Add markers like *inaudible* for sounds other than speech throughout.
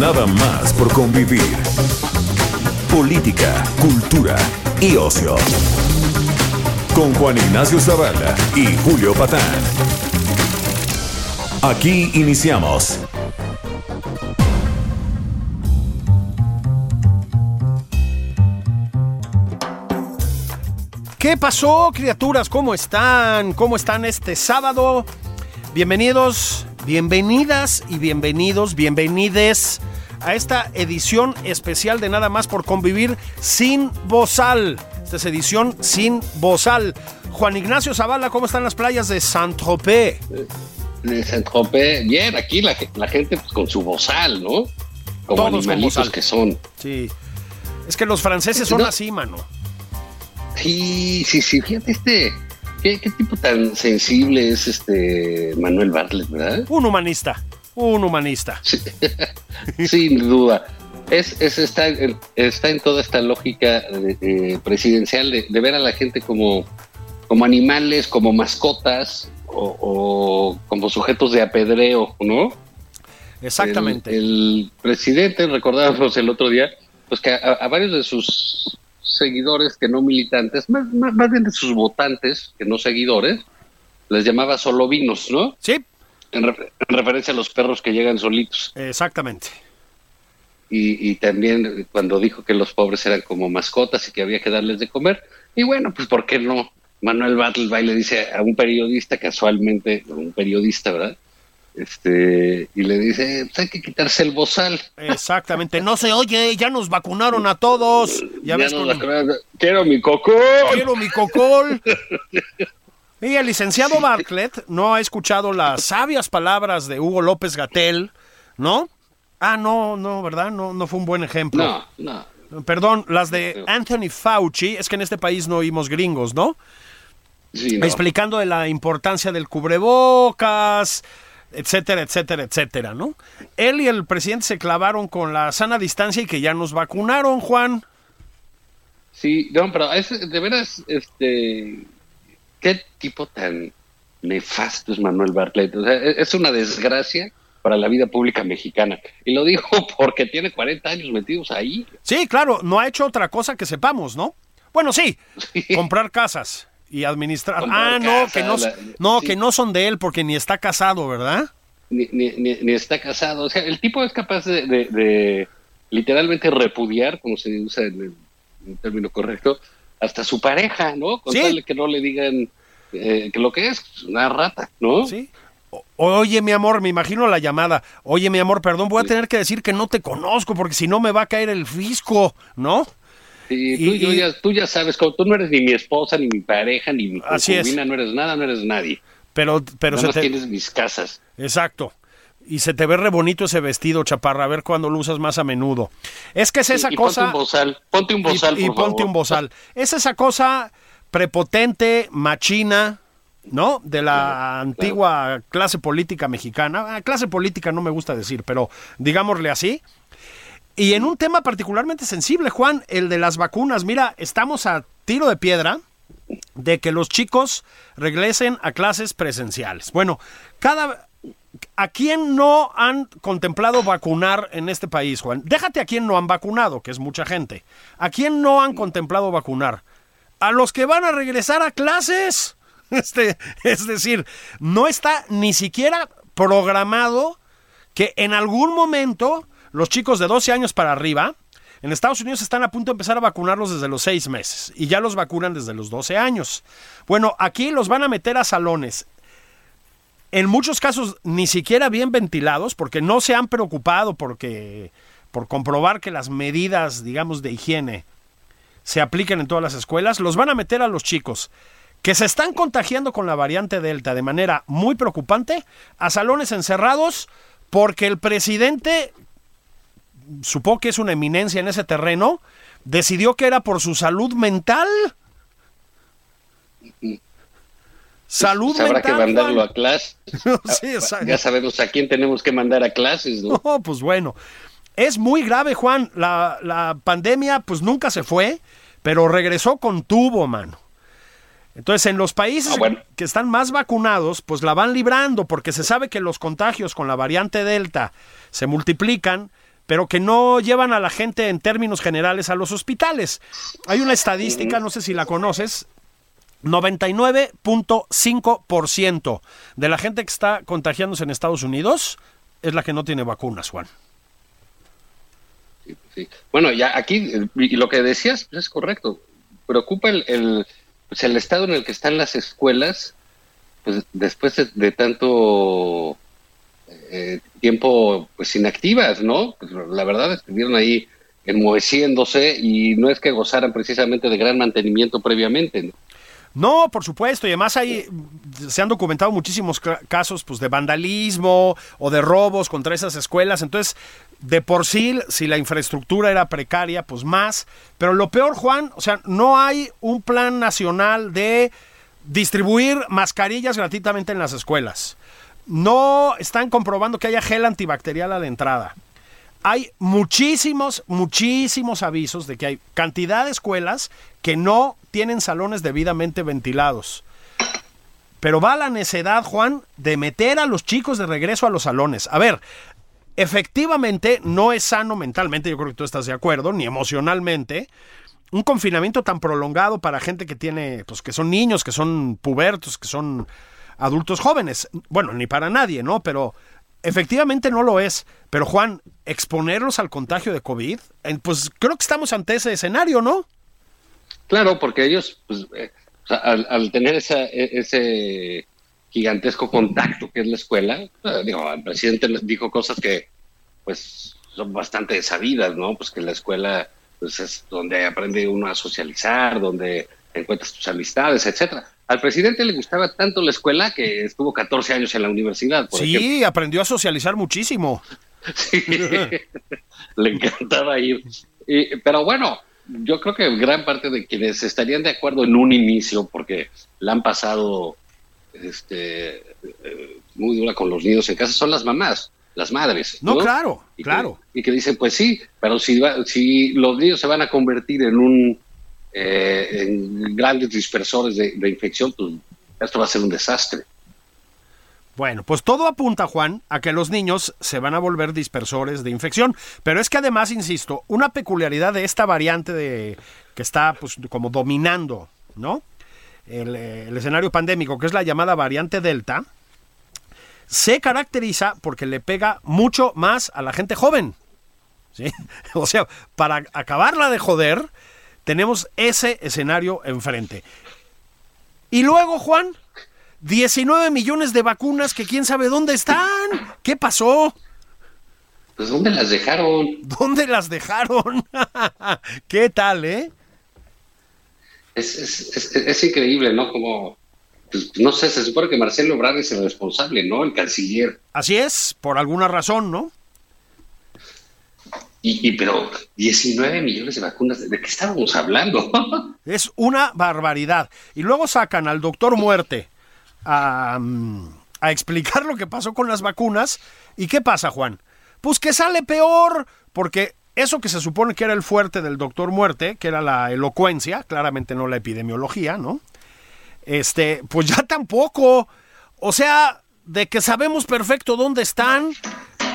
Nada más por convivir. Política, cultura y ocio. Con Juan Ignacio Zavala y Julio Patán. Aquí iniciamos. ¿Qué pasó, criaturas? ¿Cómo están? ¿Cómo están este sábado? Bienvenidos, bienvenidas y bienvenidos, bienvenides a esta edición especial de Nada más por convivir sin bozal. Esta es edición sin bozal. Juan Ignacio Zavala, ¿cómo están las playas de Saint-Tropez? De Saint-Tropez, bien, aquí la, la gente pues, con su bozal, ¿no? Como Todos con animalitos bozal. que son. Sí. Es que los franceses son No. así, mano. Sí, sí, sí, fíjate este. ¿Qué, qué tipo tan sensible es este Manuel Bartlett, verdad? Un humanista. Un humanista. *laughs* Sin duda. Es, es- está, en- está en toda esta lógica de- de presidencial de, de ver a la gente como, como animales, como mascotas o, o como sujetos de apedreo, ¿no? Exactamente. El, el presidente, recordábamos el otro día, pues que a, a varios de sus seguidores que no militantes, más, más- más bien de sus votantes que no seguidores, les llamaba solovinos, ¿no? Sí, En, refer- en referencia a los perros que llegan solitos. exactamente. Y, y también cuando dijo que los pobres eran como mascotas y que había que darles de comer. Y bueno, pues ¿por qué no? Manuel Battleby le dice a un periodista, casualmente, un periodista, ¿verdad? Este, y le dice, pues hay que quitarse el bozal. Exactamente. No se oye, ya nos vacunaron a todos. Ya, ves nos con- Quiero mi coco. Quiero mi cocol. *laughs* Y el licenciado Bartlett no ha escuchado las sabias palabras de Hugo López Gatel, ¿no? Ah, no, no, ¿verdad? No, no fue un buen ejemplo. No, no. Perdón, las de Anthony Fauci, es que en este país no oímos gringos, ¿no? Sí, no. Explicando de la importancia del cubrebocas, etcétera, etcétera, etcétera, ¿no? Él y el presidente se clavaron con la sana distancia y que ya nos vacunaron, Juan. Sí, no, pero es, de veras, este, qué tipo tan nefasto es Manuel Bartlett. O sea, es es una desgracia para la vida pública mexicana. Y lo digo *laughs* porque tiene 40 años metidos ahí. Sí, claro, no ha hecho otra cosa que sepamos, ¿no? Bueno, sí, *laughs* comprar casas y administrar. Comprar ah, no, que no, la- no, sí. que no son de él porque ni está casado, ¿verdad? Ni, ni, ni- ni está casado. O sea, el tipo es capaz de, de- de literalmente repudiar, como se usa en el, en el término correcto, hasta su pareja, ¿no? Con Sí. tal de que no le digan eh, que lo que es, pues, una rata, ¿no? Sí. O- Oye, mi amor, me imagino la llamada. Oye, mi amor, perdón, voy a tener que decir que no te conozco porque si no me va a caer el fisco, ¿no? Sí, tú, Y- yo ya, tú ya sabes, como tú no eres ni mi esposa, ni mi pareja, ni mi Así es. concubina, no eres nada, no eres nadie. Pero, pero Nada se más te... tienes mis casas. Exacto. Y se te ve re bonito ese vestido, chaparra. A ver cuándo lo usas más a menudo. Es que es esa y, y cosa. ponte un bozal, ponte un bozal, y, ponte un bozal. Es esa cosa prepotente, machina, ¿no? De la antigua clase política mexicana. Ah, Clase política no me gusta decir, pero digámosle así. Y en un tema particularmente sensible, Juan, el de las vacunas. Mira, estamos a tiro de piedra de que los chicos regresen a clases presenciales. Bueno, cada ¿A quién no han contemplado vacunar en este país, Juan? Déjate a quién no han vacunado, que es mucha gente. ¿A quién no han contemplado vacunar? A los que van a regresar a clases. *laughs* Este, es decir, no está ni siquiera programado que en algún momento los chicos de 12 años para arriba, en Estados Unidos están a punto de empezar a vacunarlos desde los 6 meses y ya los vacunan desde los 12 años. Bueno, aquí los van a meter a salones en muchos casos ni siquiera bien ventilados, porque no se han preocupado porque, por comprobar que las medidas, digamos, de higiene se apliquen en todas las escuelas, los van a meter a los chicos que se están contagiando con la variante Delta de manera muy preocupante a salones encerrados porque el presidente supo que es una eminencia en ese terreno, decidió que era por su salud mental. Salud Pues habrá mental. que mandarlo Juan. a clases. *laughs* Sí, exacto. Ya sabemos a quién tenemos que mandar a clases, ¿no? No, pues bueno. Es muy grave, Juan. La, la pandemia, pues nunca se fue, pero regresó con tubo, mano. Entonces, en los países Ah, bueno. que están más vacunados, pues la van librando, porque se sabe que los contagios con la variante Delta se multiplican, pero que no llevan a la gente en términos generales a los hospitales. Hay una estadística, no sé si la conoces, 99.5% de la gente que está contagiándose en Estados Unidos es la que no tiene vacunas, Juan. Bueno, ya aquí, lo que decías pues, es correcto. Preocupa el, el, pues, el estado en el que están las escuelas, pues después de, de tanto eh, tiempo pues inactivas, ¿no? Pues, la verdad estuvieron ahí enmoheciéndose y no es que gozaran precisamente de gran mantenimiento previamente, ¿no? No, por supuesto, y además hay, se han documentado muchísimos casos pues, de vandalismo o de robos contra esas escuelas, entonces de por sí, si la infraestructura era precaria, pues más, pero lo peor, Juan, o sea, no hay un plan nacional de distribuir mascarillas gratuitamente en las escuelas. No están comprobando que haya gel antibacterial a la entrada. Hay muchísimos, muchísimos avisos de que hay cantidad de escuelas que no tienen salones debidamente ventilados. Pero va la necedad, Juan, de meter a los chicos de regreso a los salones. A ver, efectivamente no es sano mentalmente, yo creo que tú estás de acuerdo, ni emocionalmente. Un confinamiento tan prolongado para gente que tiene, pues que son niños, que son pubertos, que son adultos jóvenes. Bueno, ni para nadie, ¿no? Pero efectivamente no lo es. Pero Juan, exponerlos al contagio de COVID, pues creo que estamos ante ese escenario, ¿no? Claro, porque ellos, pues, eh, al, al tener esa, e- ese gigantesco contacto que es la escuela, eh, digo, el presidente les dijo cosas que, pues, son bastante sabidas, ¿no? Pues que la escuela, pues, es donde aprende uno a socializar, donde encuentras tus amistades, etcétera. Al presidente le gustaba tanto la escuela que estuvo 14 años en la universidad, por ejemplo. Sí, aprendió a socializar muchísimo. *laughs* Sí, *laughs* le encantaba ir. Y- pero bueno, yo creo que gran parte de quienes estarían de acuerdo en un inicio, porque la han pasado este, eh, muy dura con los niños en casa, son las mamás, las madres. No, claro, Y que- claro. y que dicen, pues sí, pero si, va- si los niños se van a convertir en un eh, en grandes dispersores de, de infección, pues esto va a ser un desastre. Bueno, pues todo apunta, Juan, a que los niños se van a volver dispersores de infección. Pero es que además, insisto, una peculiaridad de esta variante de que está pues como dominando, ¿no? El, eh, escenario pandémico, que es la llamada variante Delta, se caracteriza porque le pega mucho más a la gente joven. ¿sí? *laughs* O sea, para acabarla de joder, tenemos ese escenario enfrente. Y luego, Juan, 19 millones de vacunas que quién sabe dónde están. ¿Qué pasó? Pues ¿dónde las dejaron? ¿Dónde las dejaron? *laughs* ¿Qué tal, eh? Es, es, es, es increíble, ¿no? Como, pues, no sé, se supone que Marcelo Ebrard es el responsable, ¿no? El canciller. Así es, por alguna razón, ¿no? Y, y pero 19 millones de vacunas, ¿de qué estábamos hablando? *laughs* Es una barbaridad. Y luego sacan al doctor Muerte a, mm, a explicar lo que pasó con las vacunas. ¿Y qué pasa, Juan? Pues que sale peor, porque eso que se supone que era el fuerte del doctor Muerte, que era la elocuencia, claramente no la epidemiología, ¿no? Este, pues ya tampoco. O sea, de que sabemos perfecto dónde están,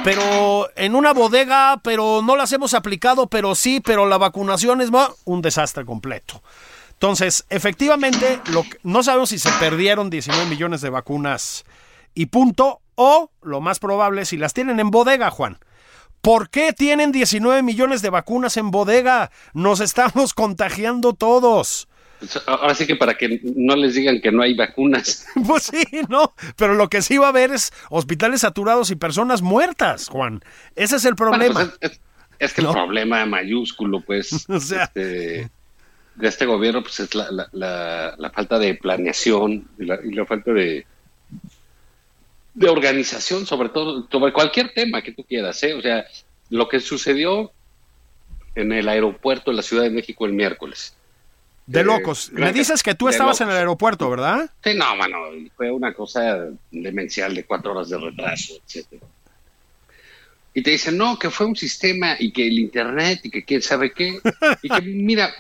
pero en una bodega, pero no las hemos aplicado, pero sí, pero la vacunación es un desastre completo. Entonces, efectivamente, lo que- no sabemos si se perdieron 19 millones de vacunas y punto, o lo más probable, si las tienen en bodega, Juan. ¿Por qué tienen 19 millones de vacunas en bodega? Nos estamos *laughs* contagiando todos. Pues, Ahora sí que para que no les digan que no hay vacunas. *laughs* Pues sí, ¿no? Pero lo que sí va a haber es hospitales saturados y personas muertas, Juan. Ese es el Bueno, problema. pues, es, es que ¿No? el problema mayúsculo, pues, *laughs* O sea. este, de este gobierno, pues es la, la, la, la falta de planeación y la, y la falta de, de organización, sobre todo, sobre cualquier tema que tú quieras, ¿eh? O sea, lo que sucedió en el aeropuerto de la Ciudad de México el miércoles. De Eh, locos. Me dices que tú estabas en el aeropuerto, ¿verdad? Sí, no, mano, fue una cosa demencial de cuatro horas de retraso, etcétera. Y te dicen, no, que fue un sistema y que el internet y que quién sabe qué. Y que, mira,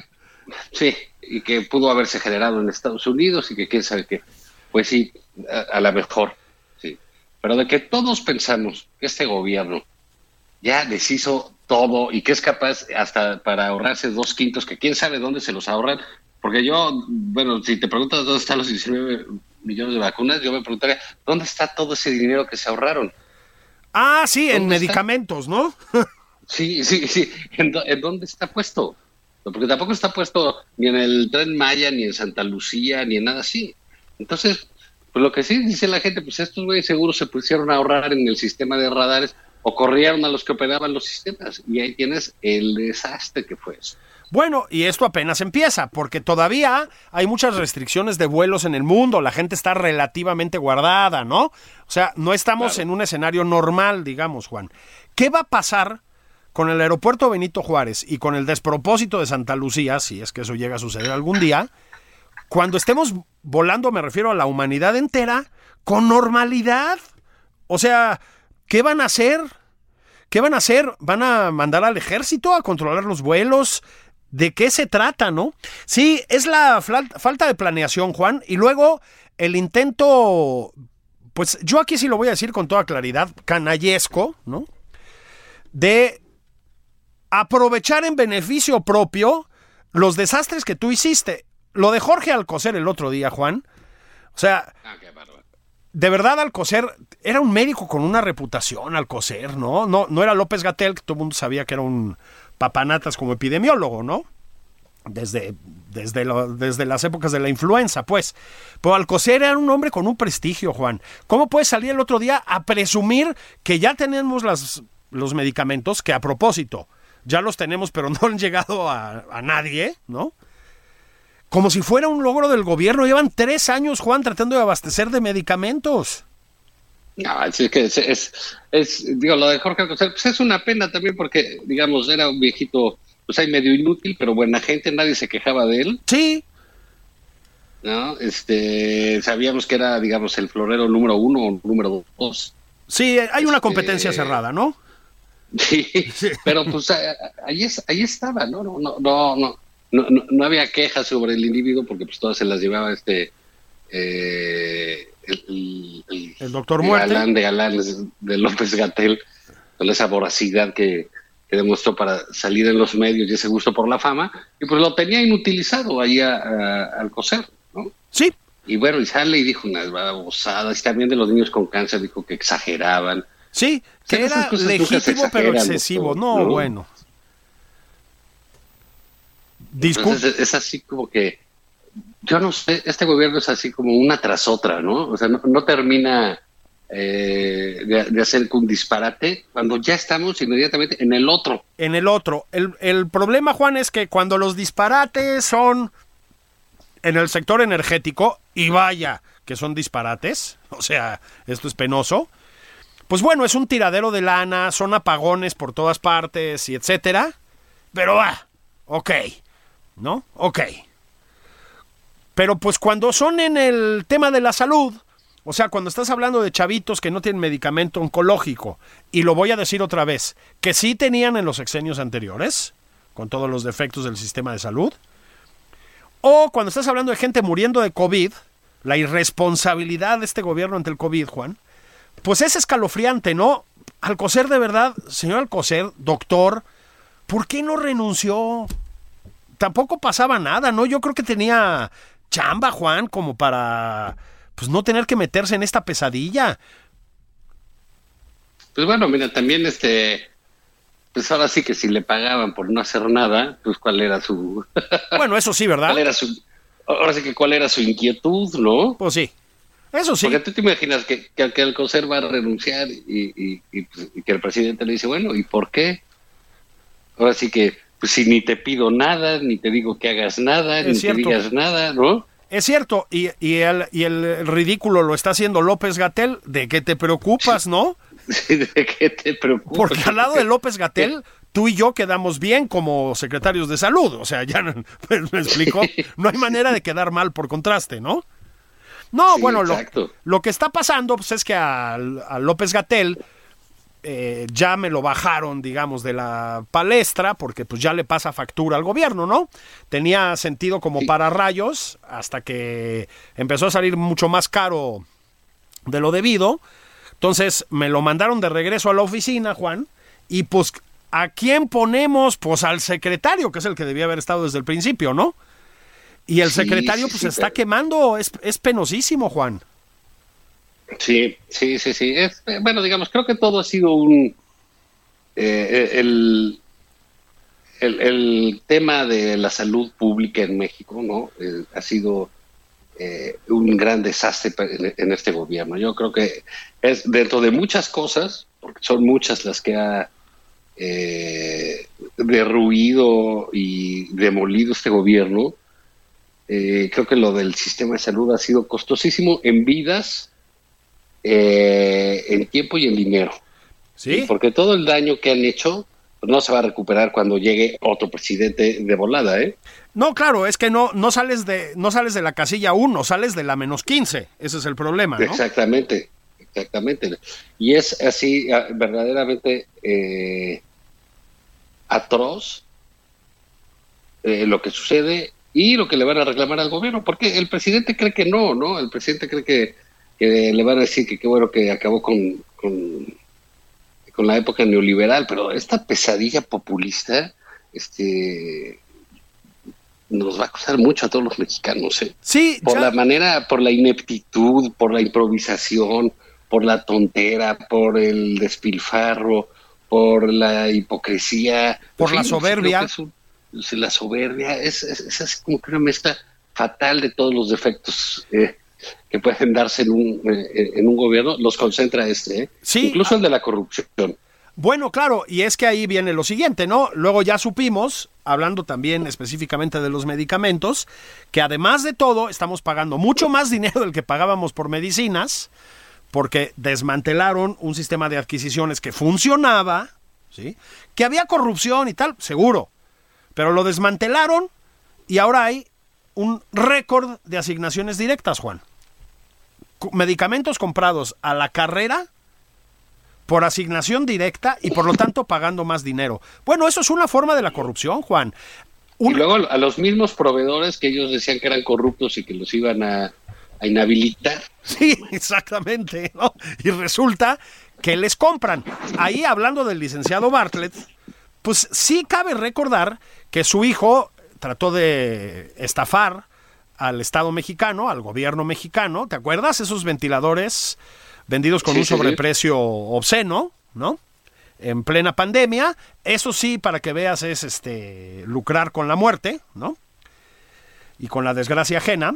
sí, y que pudo haberse generado en Estados Unidos y que quién sabe qué. Pues sí, a, a la mejor, sí. Pero de que todos pensamos que este gobierno ya deshizo todo y que es capaz hasta para ahorrarse dos quintos, que quién sabe dónde se los ahorran. Porque yo, bueno, si te preguntas dónde están los 19 millones de vacunas, yo me preguntaría, ¿dónde está todo ese dinero que se ahorraron? Ah, sí, en medicamentos, ¿no? *laughs* Sí, sí, sí. ¿En, en dónde está puesto? Porque tampoco está puesto ni en el Tren Maya, ni en Santa Lucía, ni en nada así. Entonces, pues lo que sí dice la gente, pues estos güeyes seguro se pusieron a ahorrar en el sistema de radares o corrieron a los que operaban los sistemas. Y ahí tienes el desastre que fue eso. Bueno, y esto apenas empieza, porque todavía hay muchas restricciones de vuelos en el mundo, la gente está relativamente guardada, ¿no? O sea, no estamos Claro. en un escenario normal, digamos, Juan. ¿Qué va a pasar con el aeropuerto Benito Juárez y con el despropósito de Santa Lucía, si es que eso llega a suceder algún día, cuando estemos volando, me refiero a la humanidad entera, con normalidad? O sea, ¿qué van a hacer? ¿Qué van a hacer? ¿Van a mandar al ejército a controlar los vuelos? ¿De qué se trata, no? Sí, es la falta de planeación, Juan, y luego el intento, pues yo aquí sí lo voy a decir con toda claridad, canallesco, ¿no? De aprovechar en beneficio propio los desastres que tú hiciste. Lo de Jorge Alcocer el otro día, Juan. O sea, Ah, qué de verdad Alcocer era un médico con una reputación, Alcocer, ¿no? No, no era López Gatel, que todo el mundo sabía que era un papanatas como epidemiólogo, ¿no? Desde, desde, lo- desde las épocas de la influenza, pues. Pero Alcocer era un hombre con un prestigio, Juan. ¿Cómo puedes salir el otro día a presumir que ya tenemos las, los medicamentos, que a propósito, ya los tenemos, pero *laughs* no han llegado a, a nadie, ¿no? Como si fuera un logro del gobierno. Llevan tres años, Juan, tratando de abastecer de medicamentos. No, es que es, es, es- digo, lo de Jorge Alcocer, pues es una pena también porque, digamos, era un viejito, pues hay medio inútil, pero buena gente, nadie se quejaba de él, Sí, ¿no? Este, sabíamos que era, digamos, el florero número uno o número dos. sí, hay una Este- competencia cerrada, ¿no? Sí, pero pues ahí, es, ahí estaba, ¿no? No, no, no, no, no, no, había quejas sobre el individuo porque pues todas se las llevaba este eh, el, doctor Muerte. galán de galanes de López Gatel con esa voracidad que, que demostró para salir en los medios y ese gusto por la fama y pues lo tenía inutilizado ahí a- a- al coser, ¿no? Sí, Y bueno, y sale y dijo unas babosadas, y también de los niños con cáncer dijo que exageraban. Sí, que Sí, era legítimo pero excesivo. No, ¿no? bueno. Disculpe. Entonces es así como que, yo no sé, este gobierno es así como una tras otra, ¿no? O sea, no, no termina eh, de, de hacer un disparate cuando ya estamos inmediatamente en el otro. en el otro. El, el problema, Juan, es que cuando los disparates son en el sector energético, y vaya que son disparates, *laughs* o sea, esto es penoso, pues bueno, es un tiradero de lana, son apagones por todas partes y etcétera, pero ah, ok, ¿no? Ok. Pero pues cuando son en el tema de la salud, o sea, cuando estás hablando de chavitos que no tienen medicamento oncológico, y lo voy a decir otra vez, que sí tenían en los sexenios anteriores, con todos los defectos del sistema de salud, o cuando estás hablando de gente muriendo de COVID, la irresponsabilidad de este gobierno ante el COVID, Juan, pues es escalofriante, ¿no? Alcocer de verdad, señor Alcocer, doctor, ¿por qué no renunció? Tampoco pasaba nada, ¿no? Yo creo que tenía chamba, Juan, como para pues no tener que meterse en esta pesadilla. Pues bueno, mira, también este, pues ahora sí que si le pagaban por no hacer nada, pues cuál era su, Bueno, eso sí, ¿verdad? *laughs* cuál era su, ahora sí que cuál era su inquietud, ¿no? Pues sí. Eso sí. Porque tú te imaginas que, que, que Alcocer va a renunciar y, y- y, pues, y que el presidente le dice, bueno, ¿y por qué? Ahora sí que, pues si ni te pido nada, ni te digo que hagas nada, Es ni cierto. te digas nada, ¿no? Es cierto, y, y el, y el ridículo lo está haciendo López Gatel, ¿de qué te preocupas, no? *laughs* ¿De qué te preocupa? Porque al lado de *laughs* López Gatel, tú y yo quedamos bien como secretarios de salud. O sea, ya me, *laughs* me explico. No hay manera de quedar mal por contraste, ¿no? No, Sí, bueno, lo, que está pasando pues, es que a, a López Gatel eh, ya me lo bajaron, digamos, de la palestra, porque pues ya le pasa factura al gobierno, ¿no? Tenía sentido como Sí. para rayos, hasta que empezó a salir mucho más caro de lo debido. Entonces me lo mandaron de regreso a la oficina, Juan, y pues, ¿a quién ponemos? Pues al secretario, que es el que debía haber estado desde el principio, ¿no? Y el Sí, secretario sí, pues sí, está pero- quemando, es, es penosísimo, Juan. Sí, sí, sí, sí. Es, eh, bueno, digamos, creo que todo ha sido un... eh, el, el, el tema de la salud pública en México, ¿no? Eh, ha sido eh, un gran desastre en, en este gobierno. Yo creo que es dentro de muchas cosas, porque son muchas las que ha eh, derruido y demolido este gobierno, eh, creo que lo del sistema de salud ha sido costosísimo en vidas, eh, en tiempo y en dinero. Sí. Porque todo el daño que han hecho pues, no se va a recuperar cuando llegue otro presidente de volada, ¿eh? No, claro, es que no, no sales de, no sales de la casilla 1, sales de la menos 15. Ese es el problema, ¿no? Exactamente, exactamente. Y es así ah, verdaderamente eh, atroz eh, lo que sucede y lo que le van a reclamar al gobierno, porque el presidente cree que no, ¿no? El presidente cree que, que le van a decir que qué bueno que acabó con, con, con la época neoliberal, pero esta pesadilla populista, este nos va a costar mucho a todos los mexicanos, ¿eh? Sí, por ya- la manera, por la ineptitud, por la improvisación, por la tontera, por el despilfarro, por la hipocresía, Por En la soberbia. es un- la soberbia es, es, es así como que una mezcla fatal de todos los defectos eh, que pueden darse en un, eh, en un gobierno, los concentra este, ¿eh? Sí. incluso el de la corrupción. Bueno, claro, y es que ahí viene lo siguiente, ¿no? Luego ya supimos, hablando también específicamente de los medicamentos, que además de todo estamos pagando mucho más dinero del que pagábamos por medicinas, porque desmantelaron un sistema de adquisiciones que funcionaba, ¿sí? Que había corrupción y tal, seguro, pero lo desmantelaron y ahora hay un récord de asignaciones directas, Juan. Medicamentos comprados a la carrera por asignación directa y por lo tanto pagando más dinero. Bueno, eso es una forma de la corrupción, Juan. Y luego a los mismos proveedores que ellos decían que eran corruptos y que los iban a, a inhabilitar, Sí, exactamente. ¿no? Y resulta que les compran. Ahí hablando del licenciado Bartlett, pues sí cabe recordar que su hijo trató de estafar al Estado mexicano, al gobierno mexicano. ¿Te acuerdas? Esos ventiladores vendidos con Sí, un sí. sobreprecio obsceno, ¿no? En plena pandemia. Eso sí, para que veas, es este lucrar con la muerte, ¿no? Y con la desgracia ajena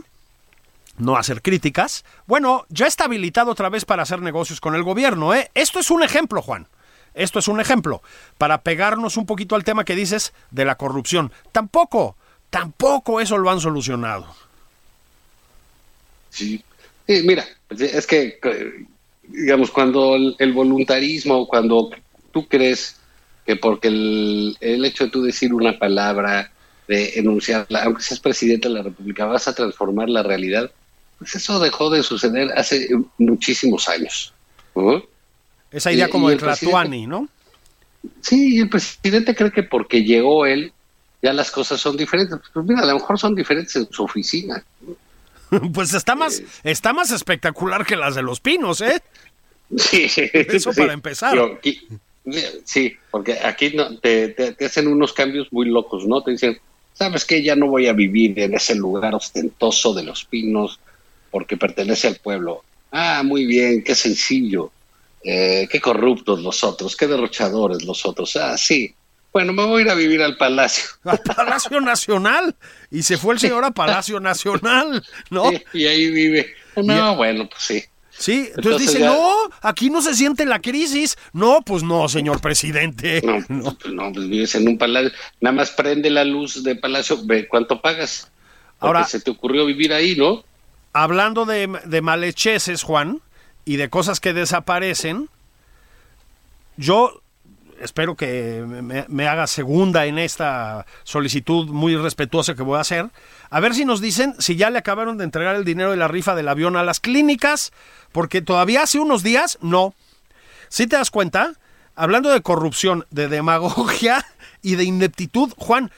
no hacer críticas. Bueno, ya está habilitado otra vez para hacer negocios con el gobierno. ¿eh? Esto es un ejemplo, Juan. Esto es un ejemplo para pegarnos un poquito al tema que dices de la corrupción. Tampoco, tampoco eso lo han solucionado. Sí. Mira, es que, digamos, cuando el, voluntarismo, cuando tú crees que porque el, el hecho de tú decir una palabra, de enunciarla, aunque seas presidente de la República, vas a transformar la realidad, pues eso dejó de suceder hace muchísimos años. Esa idea Y- como y de Tlatuani, ¿no? Sí, y el presidente cree que porque llegó él, ya las cosas son diferentes. Pues mira, a lo mejor son diferentes en su oficina. *laughs* Pues está más, está más espectacular que las de los pinos, ¿eh? *laughs* Sí, Eso sí. para empezar. Aquí- sí, porque aquí no, te, te- te hacen unos cambios muy locos, ¿no? Te dicen, ¿sabes qué? Ya no voy a vivir en ese lugar ostentoso de los pinos porque pertenece al pueblo. Ah, muy bien, qué sencillo. Eh, qué corruptos los otros, qué derrochadores los otros. Ah, sí. Bueno, me voy a ir a vivir al palacio. *laughs* Al Palacio Nacional. Y se fue el señor a Palacio Nacional, ¿no? Sí, y ahí vive. No, bueno, pues sí. Sí, entonces, Entonces dice, ya- no, aquí no se siente la crisis. No, pues no, señor presidente. *laughs* No, pues, no, pues vives en un palacio. Nada más prende la luz de palacio, ve cuánto pagas. Porque Ahora- se te ocurrió vivir ahí, ¿no? Hablando de, de malhecheces, Juan, y de cosas que desaparecen, Yo espero que me, haga segunda en esta solicitud muy respetuosa que voy a hacer. A ver si nos dicen si ya le acabaron de entregar el dinero de la rifa del avión a las clínicas, porque todavía hace unos días no. Si te das cuenta, hablando de corrupción, de demagogia *laughs* y de ineptitud, Juan,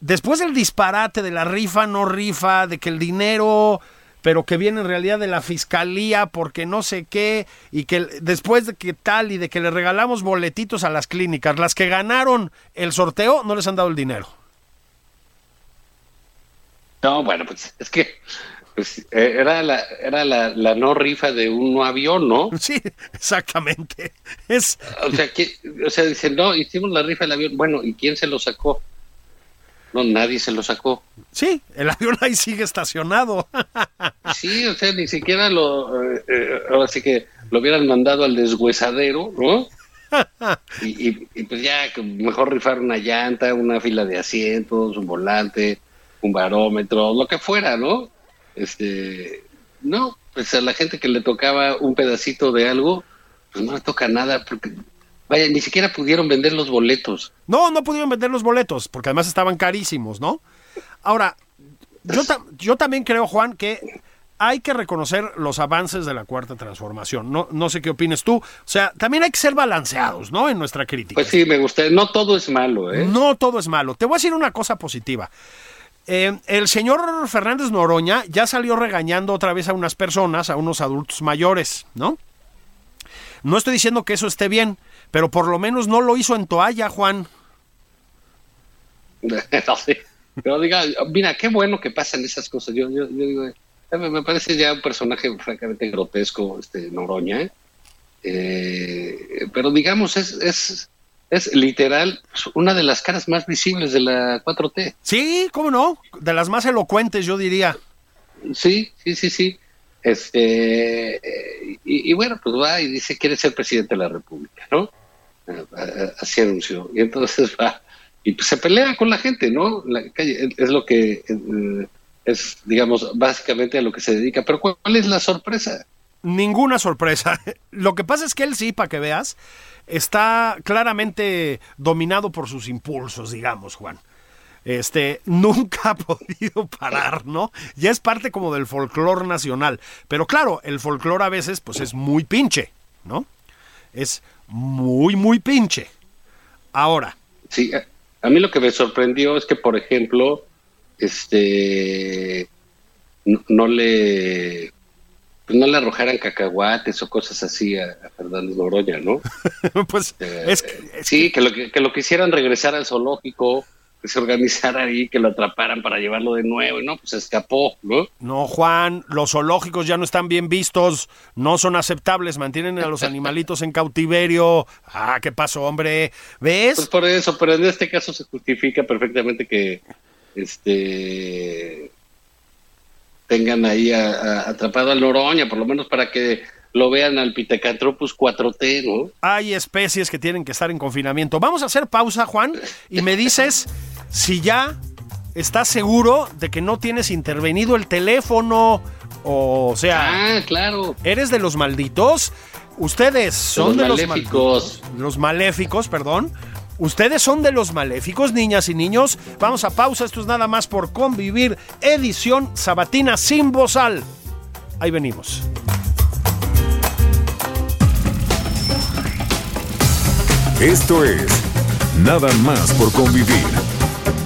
después del disparate de la rifa, no rifa, de que el dinero pero que viene en realidad de la fiscalía porque no sé qué, y que después de que tal y de que le regalamos boletitos a las clínicas, las que ganaron el sorteo no les han dado el dinero. No, bueno, pues es que pues, eh, era, la, era la, no rifa de un no avión, ¿no? *laughs* Sí, exactamente. Es... O sea, que, o sea, dicen, no, hicimos la rifa del avión. Bueno, ¿y quién se lo sacó? No, nadie se lo sacó. Sí, el avión ahí sigue estacionado. *laughs* sí, o sea, ni siquiera lo, eh, eh, ahora sí que lo hubieran mandado al deshuesadero, ¿no? *laughs* y, pues ya, mejor rifar una llanta, una fila de asientos, un volante, un barómetro, lo que fuera, ¿no? Este, no, pues a la gente que le tocaba un pedacito de algo, pues no le toca nada, porque Vaya, ni siquiera pudieron vender los boletos. No, no pudieron vender los boletos, porque además estaban carísimos, ¿no? Ahora, yo, yo también creo, Juan, que hay que reconocer los avances de la cuarta transformación. No, no sé qué opines tú. O sea, también hay que ser balanceados, ¿no? En nuestra crítica. Pues sí, me gusta. No todo es malo, ¿eh? No todo es malo. Te voy a decir una cosa positiva. Eh, el señor Fernández Noroña ya salió regañando otra vez a unas personas, a unos adultos mayores, ¿no? No estoy diciendo que eso esté bien, pero por lo menos no lo hizo en toalla, Juan. *laughs* Pero diga, mira, qué bueno que pasan esas cosas. Yo, yo, digo, eh, me parece ya un personaje francamente grotesco, este Noroña. ¿eh? Eh, pero digamos, es, es, es literal una de las caras más visibles de la 4T. Sí, cómo no, de las más elocuentes, yo diría. Sí, sí, sí, sí. Este, y, y, bueno, pues va y dice, quiere ser presidente de la República, ¿no? Así anunció. Y entonces *laughs* va y pues se pelea con la gente, ¿no? La calle es lo que eh, es, digamos, básicamente a lo que se dedica. Pero ¿cuál es la sorpresa? Ninguna sorpresa. *laughs* Lo que pasa es que él sí, para que veas, está claramente dominado por sus impulsos, digamos, Juan. Este, *laughs* nunca ha podido parar, ¿no? Ya es parte como del folclore nacional. Pero claro, el folclore a veces, pues es muy pinche, ¿no? Es muy, muy pinche. Ahora. Sí, a mí lo que me sorprendió es que, por ejemplo, este no, le pues no le arrojaran cacahuates o cosas así a, Fernández Noroña, ¿no? *laughs* pues eh, es, sí, que lo que, que lo quisieran regresar al zoológico que se organizara ahí, que lo atraparan para llevarlo de nuevo, y no, pues escapó, ¿no? No, Juan, los zoológicos ya no están bien vistos, no son aceptables, mantienen a los *laughs* animalitos en cautiverio. Ah, ¿qué pasó, hombre? ¿Ves? Pues por eso, pero en este caso se justifica perfectamente que este tengan ahí atrapado al Noroña, por lo menos para que lo vean al Pithecanthropus 4T, ¿no? Hay especies que tienen que estar en confinamiento. Vamos a hacer pausa, Juan, y me dices si ya estás seguro de que no tienes intervenido el teléfono, o sea... Ah, claro. ¿Eres de los malditos? Ustedes son de los maléficos. Los maléficos, perdón. Ustedes son de los maléficos, niñas y niños. Vamos a pausa, esto es nada más por convivir. Edición sabatina sin bozal. Ahí venimos. Esto es Nada más por convivir.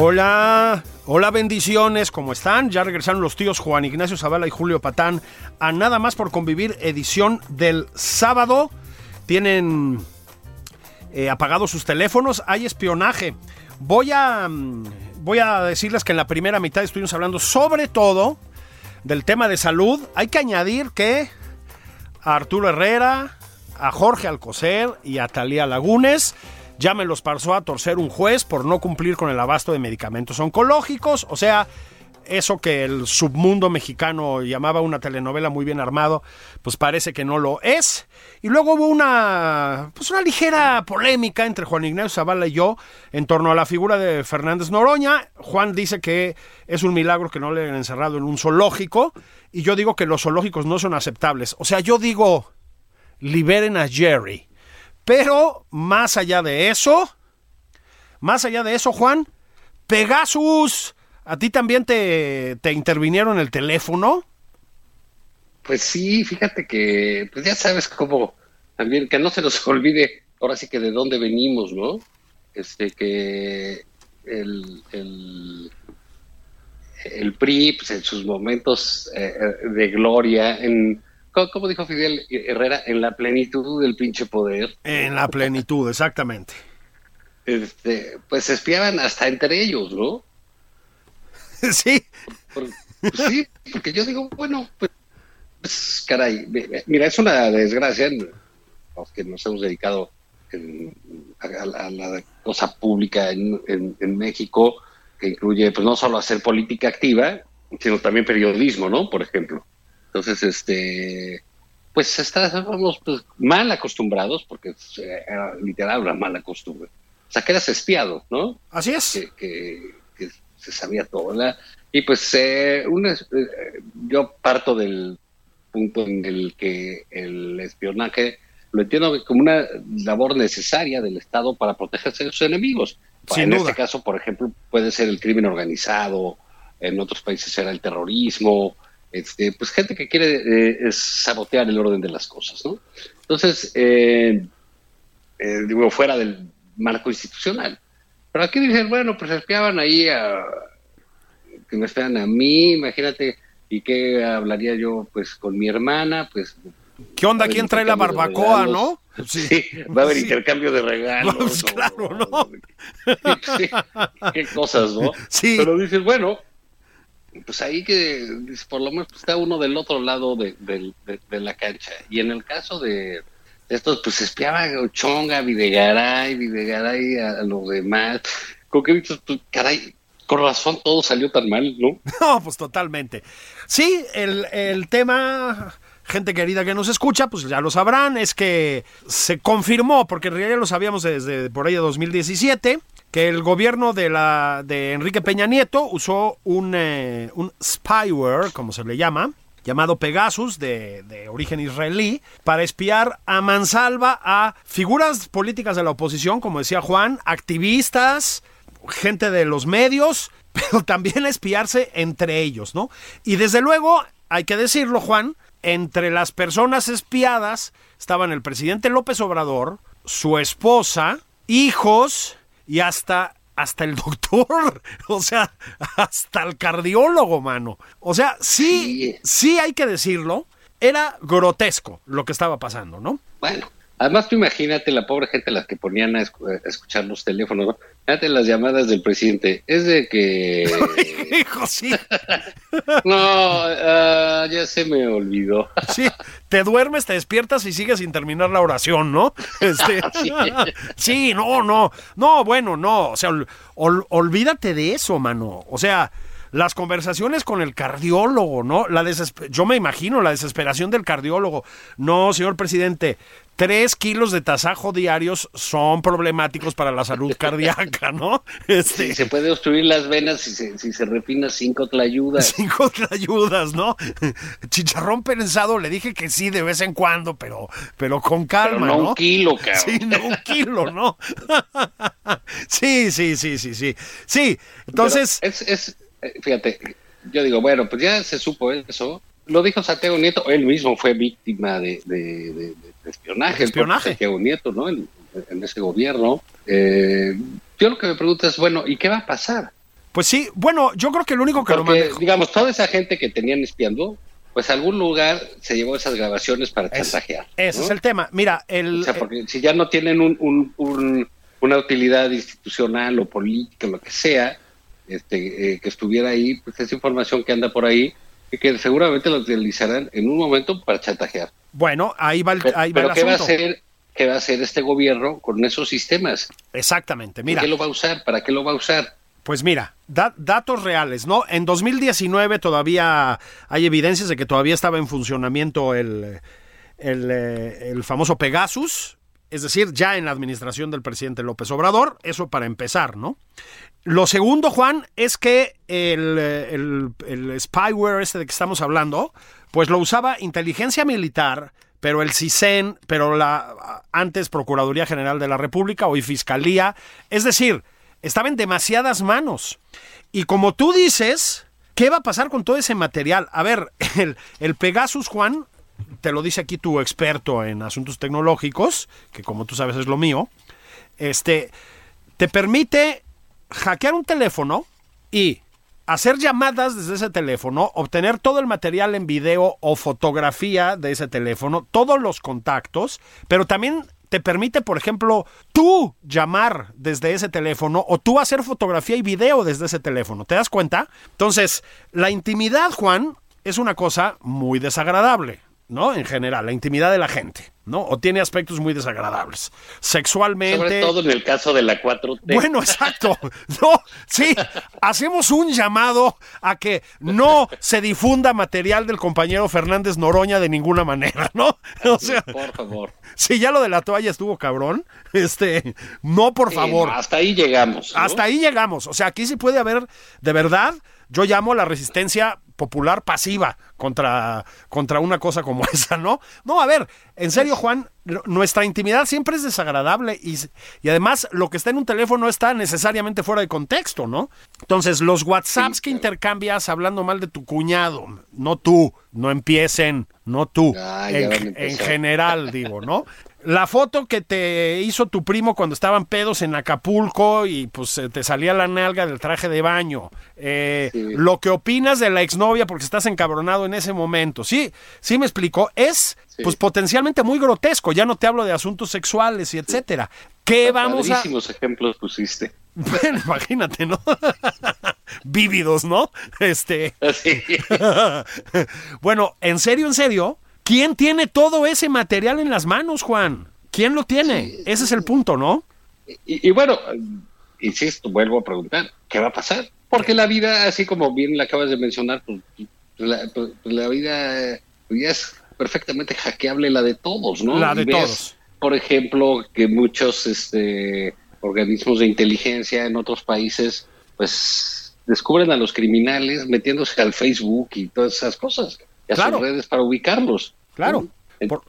Hola, hola bendiciones, ¿cómo están? Ya regresaron los tíos Juan Ignacio Zavala y Julio Patán a Nada más por convivir, edición del sábado. Tienen eh, apagados sus teléfonos, hay espionaje. Voy a, mm, voy a decirles que en la primera mitad estuvimos hablando sobre todo del tema de salud, hay que añadir que a Arturo Herrera, a Jorge Alcocer y a Talía Lagunes me los pasó a torcer un juez por no cumplir con el abasto de medicamentos oncológicos, o sea, eso que el submundo mexicano llamaba una telenovela muy bien armado, pues parece que no lo es. Y luego hubo una, pues una ligera polémica entre Juan Ignacio Zavala y yo en torno a la figura de Fernández Noroña. Juan dice que es un milagro que no le hayan encerrado en un zoológico y yo digo que los zoológicos no son aceptables. O sea, yo digo, liberen a Jerry. Pero más allá de eso, más allá de eso, Juan, Pegasus ¿A ti también te, te intervinieron el teléfono? Pues sí, fíjate que, pues ya sabes cómo, también que no se nos *laughs* olvide, ahora sí que de dónde venimos, ¿no? Este, que el, el, el PRI, pues en sus momentos eh, de gloria, en, ¿cómo, dijo Fidel Herrera? En la plenitud del pinche poder. En la plenitud, exactamente. Este, pues espiaban hasta entre ellos, ¿no? *laughs* sí. pues sí, porque yo digo, bueno, pues, pues caray, mira, es una desgracia los que nos hemos dedicado a, la cosa pública en, México, que incluye pues no solo hacer política activa, sino también periodismo, ¿no? Por ejemplo. Entonces, este, pues estábamos pues, mal acostumbrados, porque era literal una mala costumbre. O sea, que eras espiado, ¿no? Así es. que se sabía todo. Y pues eh, eh, yo parto del punto en el que el espionaje lo entiendo como una labor necesaria del Estado para protegerse de sus enemigos. en este caso, por ejemplo, puede ser el crimen organizado, en otros países será el terrorismo, este, pues gente que quiere eh, sabotear el orden de las cosas, ¿no? Entonces, digo, fuera del marco institucional. Pero aquí dicen, bueno, pues espiaban ahí a, que me esperan a mí, imagínate, y qué hablaría yo pues con mi hermana, pues... ¿Qué onda? ¿Quién trae la barbacoa, no? Sí. va a haber intercambio de regalos. Pues, claro, ¿no? *laughs* Sí, qué cosas, ¿no? Sí. Pero dices, bueno, pues ahí que por lo menos está uno del otro lado de, la cancha. Y en el caso de, estos, pues espiaba Chonga, Videgaray, Videgaray a, a los demás. Con que pues, caray, con razón todo salió tan mal, ¿no? *laughs* No, pues totalmente. Sí, el, el tema gente querida que nos escucha, pues ya lo sabrán, es que se confirmó, porque en realidad lo sabíamos desde por ahí de 2017, que el gobierno de, la, de Enrique Peña Nieto usó un, eh, un spyware, como se le llama, llamado Pegasus, de, de, origen israelí, para espiar a mansalva a figuras políticas de la oposición, como decía Juan, activistas, gente de los medios, *laughs* pero también espiarse entre ellos, ¿no? Y desde luego, hay que decirlo, Juan, entre las personas espiadas estaban el presidente López Obrador, su esposa, hijos y hasta hasta el *laughs* doctor, o sea, hasta el cardiólogo, mano. O sea, sí, sí hay que decirlo, era grotesco lo que estaba pasando, ¿no? Bueno, Además, tú imagínate la pobre gente las que ponían a, escuchar los teléfonos, ¿no? Fíjate las llamadas del presidente. Es de que. *laughs* Hijo, sí. *laughs* no, ah, ya se me olvidó. *laughs* sí, te duermes, te despiertas y sigues sin terminar la oración, ¿no? Este... sí. no, no. No, bueno, no. O sea, olvídate de eso, mano. O sea las conversaciones con el cardiólogo, ¿no? La yo me imagino la desesperación del cardiólogo. No, señor presidente, tres kilos de tasajo diarios son problemáticos para la salud cardíaca, *laughs* ¿no? Este... se puede obstruir las venas si se, si se refina cinco tlayudas. Cinco tlayudas, ¿no? Chicharrón pensado, le dije que sí de vez en cuando, pero, pero con calma, no, ¿no? un kilo, *laughs* cabrón. Sí, no un kilo, ¿no? *laughs* sí, sí, sí, sí, sí. Sí, entonces... es, es, eh, fíjate, yo digo, bueno, pues ya se supo eso. Lo dijo Santiago Nieto, él mismo fue víctima de, espionaje. Espionaje. Santiago Nieto, ¿no? En, ese gobierno. Eh, yo lo que me pregunto es, bueno, ¿y qué va a pasar? Pues sí, bueno, yo creo que lo único que Porque, digamos, toda esa gente que tenían espiando, pues a algún lugar se llevó esas grabaciones para chantajear. Ese es el tema. Mira, el... O sea, porque si ya no tienen un, una utilidad institucional o política, lo que sea, este, eh, que estuviera ahí, pues esa información que anda por ahí, que seguramente lo utilizarán en un momento para chantajear. Bueno, ahí va el, ahí va Pero el ¿qué va a asunto. hacer? ¿Qué va a hacer este gobierno con esos sistemas? Exactamente, ¿Para mira. qué lo va a usar? ¿Para qué lo va a usar? Pues mira, da- datos reales, ¿no? En 2019 todavía hay evidencias de que todavía estaba en funcionamiento el, el, eh, el famoso Pegasus, es decir, ya en la administración del presidente López Obrador, eso para empezar, ¿no? Lo segundo, Juan, es que el, el- el spyware este de que estamos hablando, pues lo usaba inteligencia militar, pero el CISEN, pero la antes Procuraduría General de la República, hoy Fiscalía, es decir, estaba en demasiadas manos. Y como tú dices, ¿qué va a pasar con todo ese material? A ver, *laughs* el, el Pegasus, Juan, te lo dice aquí tu experto en asuntos tecnológicos, que como tú sabes es lo mío, este, te permite hackear un teléfono y hacer llamadas desde ese teléfono, obtener todo el material en video o fotografía de ese teléfono, todos los contactos, pero también te permite, por ejemplo, tú llamar desde ese teléfono o tú hacer fotografía y video desde ese teléfono. ¿Te das cuenta? Entonces, la intimidad, Juan, es una cosa muy desagradable. ¿No? En general, la intimidad de la gente, ¿no? O tiene aspectos muy desagradables. Sexualmente. Sobre todo en el caso de la 4T. Bueno, exacto. *laughs* No, sí, hacemos un llamado a que no se difunda material del compañero Fernández Noroña de ninguna manera, ¿no? *laughs* O sea, por favor. si ya lo de la toalla estuvo cabrón, este, no, por favor. hasta ahí llegamos. ¿no? Hasta ahí llegamos. O sea, aquí sí puede haber, de verdad, yo llamo a la resistencia popular pasiva contra, contra una cosa como *laughs* esa, ¿no? No, a ver, en serio, Juan, nuestra intimidad siempre es desagradable y, y además lo que está en un teléfono está necesariamente fuera de contexto, ¿no? Entonces, los WhatsApps Sí, que intercambias hablando mal de tu cuñado, no tú, no empiecen, no tú, Ah, en, general, digo, ¿no? La foto que te hizo tu primo cuando estaban pedos en Acapulco y pues te salía la nalga del traje de baño. Eh, Sí. Lo que opinas de la exnovia porque estás encabronado en ese momento. Sí, sí me explico. Es Sí. pues potencialmente muy grotesco. Ya no te hablo de asuntos sexuales y etcétera. ¿Qué vamos a...? Ejemplos pusiste. Bueno, imagínate, ¿no? *laughs* Vívidos, ¿no? Este... Así. *laughs* bueno, en serio, en serio, ¿quién tiene todo ese material en las manos, Juan? ¿Quién lo tiene? Ese es el punto, ¿no? Y, y bueno, insisto, vuelvo a preguntar, ¿qué va a pasar? Porque la vida, así como bien la acabas de mencionar, pues, la, pues, la vida eh, ya es perfectamente hackeable la de todos, ¿no? La de ves, todos. Por ejemplo, que muchos este, organismos de inteligencia en otros países, pues descubren a los criminales metiéndose al Facebook y todas esas cosas, y a Claro. sus redes para ubicarlos. Claro.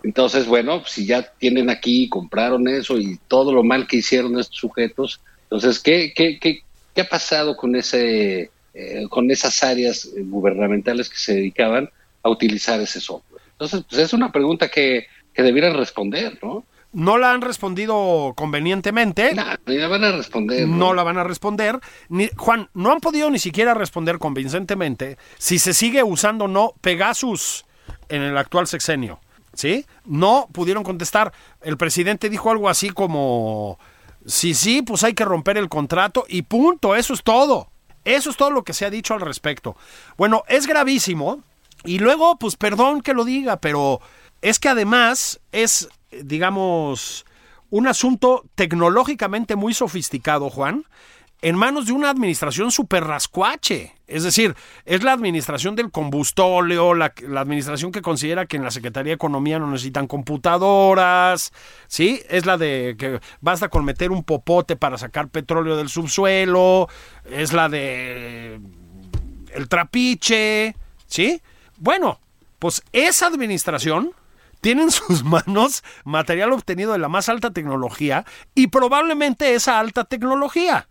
Entonces, bueno, si ya tienen aquí, compraron eso y todo lo mal que hicieron estos sujetos, entonces, ¿qué, qué, qué, qué ha pasado con ese, eh, con esas áreas eh, gubernamentales que se dedicaban a utilizar ese software? Entonces, pues es una pregunta que, que debieran responder, ¿no? No la han respondido convenientemente. Nah, ni la van a responder. No la van a responder. Ni, Juan, no han podido ni siquiera responder convincentemente si se sigue usando o no Pegasus en el actual sexenio. ¿Sí? No pudieron contestar. El presidente dijo algo así como, sí, sí, pues hay que romper el contrato y punto, eso es todo. Eso es todo lo que se ha dicho al respecto. Bueno, es gravísimo. Y luego, pues perdón que lo diga, pero es que además es, digamos, un asunto tecnológicamente muy sofisticado, Juan, en manos de una administración super rascuache. Es decir, es la administración del combustóleo, la, la administración que considera que en la Secretaría de Economía no necesitan computadoras, ¿sí? Es la de que basta con meter un popote para sacar petróleo del subsuelo, es la de el trapiche, ¿sí? Bueno, pues esa administración tiene en sus *laughs* manos material obtenido de la más alta tecnología y probablemente esa alta tecnología.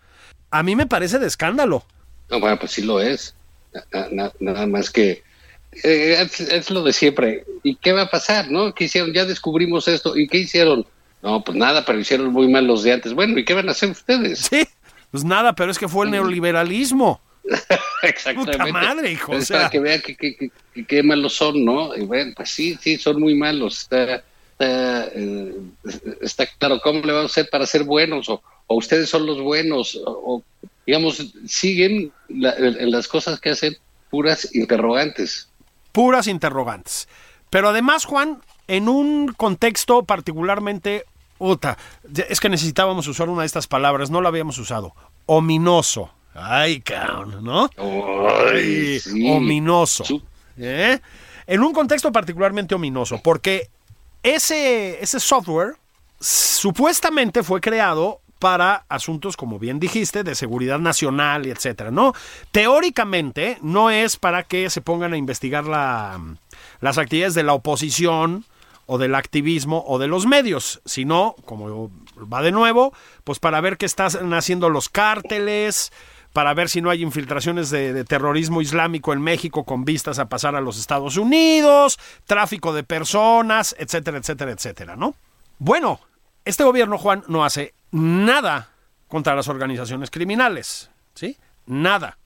A mí me parece de escándalo. No, bueno, pues sí lo es. Na- na- nada más que eh, es, es lo de siempre. ¿Y qué va a pasar, no? ¿Qué hicieron? Ya descubrimos esto. ¿Y qué hicieron? No, pues nada, pero hicieron muy mal los de antes. Bueno, ¿y qué van a hacer ustedes? Sí, pues nada, pero es que fue el neoliberalismo. *laughs* Exactamente. Puta madre, hijo, Es o sea. para que vean que, que- que- que qué malos son, ¿no? Y bueno, pues sí, sí, son muy malos. Está, está, eh, está claro, ¿cómo le vamos a hacer para ser buenos? O, o ustedes son los buenos, o, o, digamos, siguen la- en las cosas que hacen puras interrogantes. puras interrogantes. Pero además, Juan, en un contexto particularmente, puta, es que necesitábamos usar una de estas palabras, no la habíamos usado, ominoso. Ay, cabrón, ¿no? Ay, sí. Ominoso. ¿eh? En un contexto particularmente ominoso, porque ese, ese software supuestamente fue creado para asuntos, como bien dijiste, de seguridad nacional y etcétera, ¿no? Teóricamente no es para que se pongan a investigar la, las actividades de la oposición o del activismo o de los medios, sino, como va de nuevo, pues para ver qué están haciendo los cárteles, para ver si no hay infiltraciones de, de, terrorismo islámico en México con vistas a pasar a los Estados Unidos, tráfico de personas, etcétera, etcétera, etcétera, ¿no? Bueno, este gobierno, Juan, no hace nada contra las organizaciones criminales, ¿sí? Nada.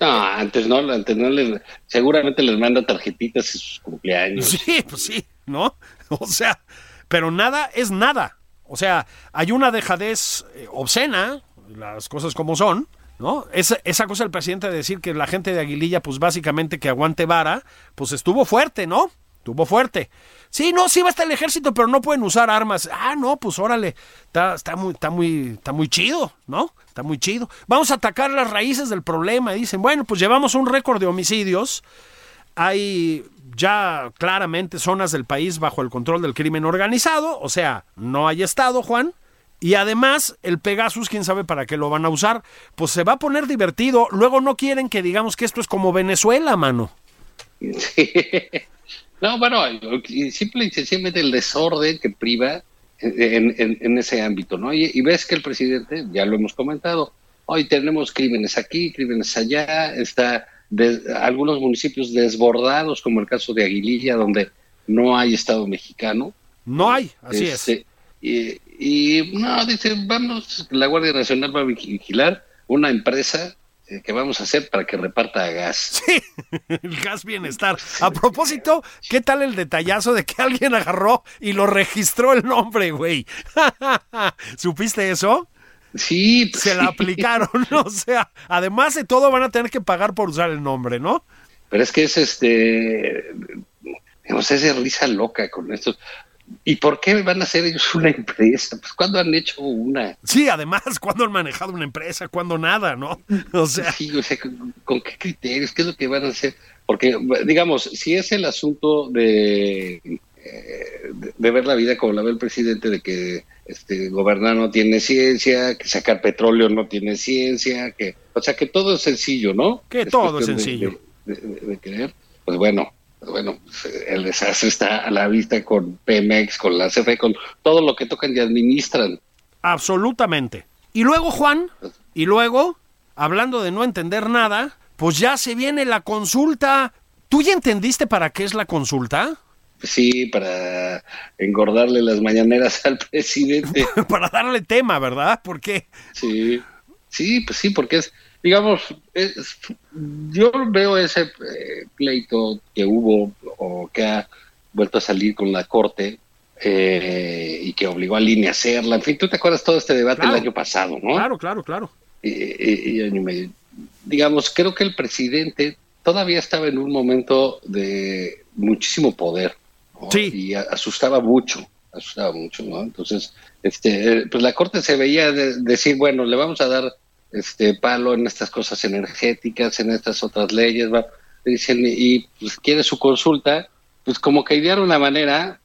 No, antes no, antes no les, seguramente les manda tarjetitas en sus cumpleaños. Sí, pues sí, ¿no? *laughs* O sea, pero nada es nada. O sea, hay una dejadez eh, obscena, las cosas como son, ¿no? Esa, esa cosa del presidente de decir que la gente de Aguililla, pues básicamente que aguante vara, pues estuvo fuerte, ¿no? Estuvo fuerte. Sí, no, sí va a estar el ejército, pero no pueden usar armas. Ah, no, pues órale, está, está, muy, está, muy, está muy chido, ¿no? Está muy chido. Vamos a atacar las raíces del problema. Dicen, bueno, pues llevamos un récord de homicidios. Hay ya claramente zonas del país bajo el control del crimen organizado, o sea, no hay Estado, Juan. Y además, el Pegasus, quién sabe para qué lo van a usar, pues se va a poner divertido. Luego no quieren que digamos que esto es como Venezuela, mano. Sí. No, bueno, simple y sencillamente el desorden que priva en, en, en ese ámbito, ¿no? Y, y, ves que el presidente, ya lo hemos comentado, hoy tenemos crímenes aquí, crímenes allá, está de, algunos municipios desbordados, como el caso de Aguililla, donde no hay Estado mexicano. No hay, así este, es. Y, y, no, dice, vamos, la Guardia Nacional va a vigilar una empresa que vamos a hacer para que reparta gas. *laughs* Sí, el gas bienestar. A propósito, ¿qué tal el detallazo de que alguien agarró y lo registró el nombre, güey? *laughs* ¿Supiste eso? Sí, pues se la aplicaron, *laughs* o sea, además de todo van a tener que pagar por usar el nombre, ¿no? Pero es que es este, digamos, es de risa loca con esto. ¿Y por qué van a hacer ellos una empresa? Pues ¿cuándo han hecho una? Sí, además, *laughs* ¿cuándo han manejado una empresa? ¿Cuándo nada, no? *laughs* O sea... Sí, o sea, ¿con, ¿con, qué criterios? ¿Qué es lo que van a hacer? Porque, digamos, si es el asunto de, eh, de, de ver la vida como la ve el presidente, de que este, gobernar no tiene ciencia, que sacar petróleo no tiene ciencia, que, o sea, que todo es sencillo, ¿no? Que todo es sencillo. De, de, de, creer. Pues bueno, bueno, el desastre está a la vista con Pemex, con la CFE, con todo lo que tocan y administran. Absolutamente. Y luego, Juan, y luego, hablando de no entender nada, pues ya se viene la consulta. ¿Tú ya entendiste para qué es la consulta? Sí, para engordarle las mañaneras al *laughs* presidente. *laughs* para darle tema, ¿verdad? ¿Por qué? Sí, sí, pues sí, porque es, digamos, es, yo veo ese eh, pleito que hubo o que ha vuelto a salir con la Corte eh, y que obligó a Línea a hacerla. En fin, tú te acuerdas todo este debate claro. el año pasado, ¿no? Claro, claro, claro. Y, y, y. Digamos, creo que el presidente todavía estaba en un momento de muchísimo poder. ¿no? Sí. Y asustaba mucho, asustaba mucho, ¿no? Entonces, este, pues la Corte se veía de, decir, bueno, le vamos a dar este palo en estas cosas energéticas, en estas otras leyes, va. Dicen, y pues quiere su consulta, pues como que idear una manera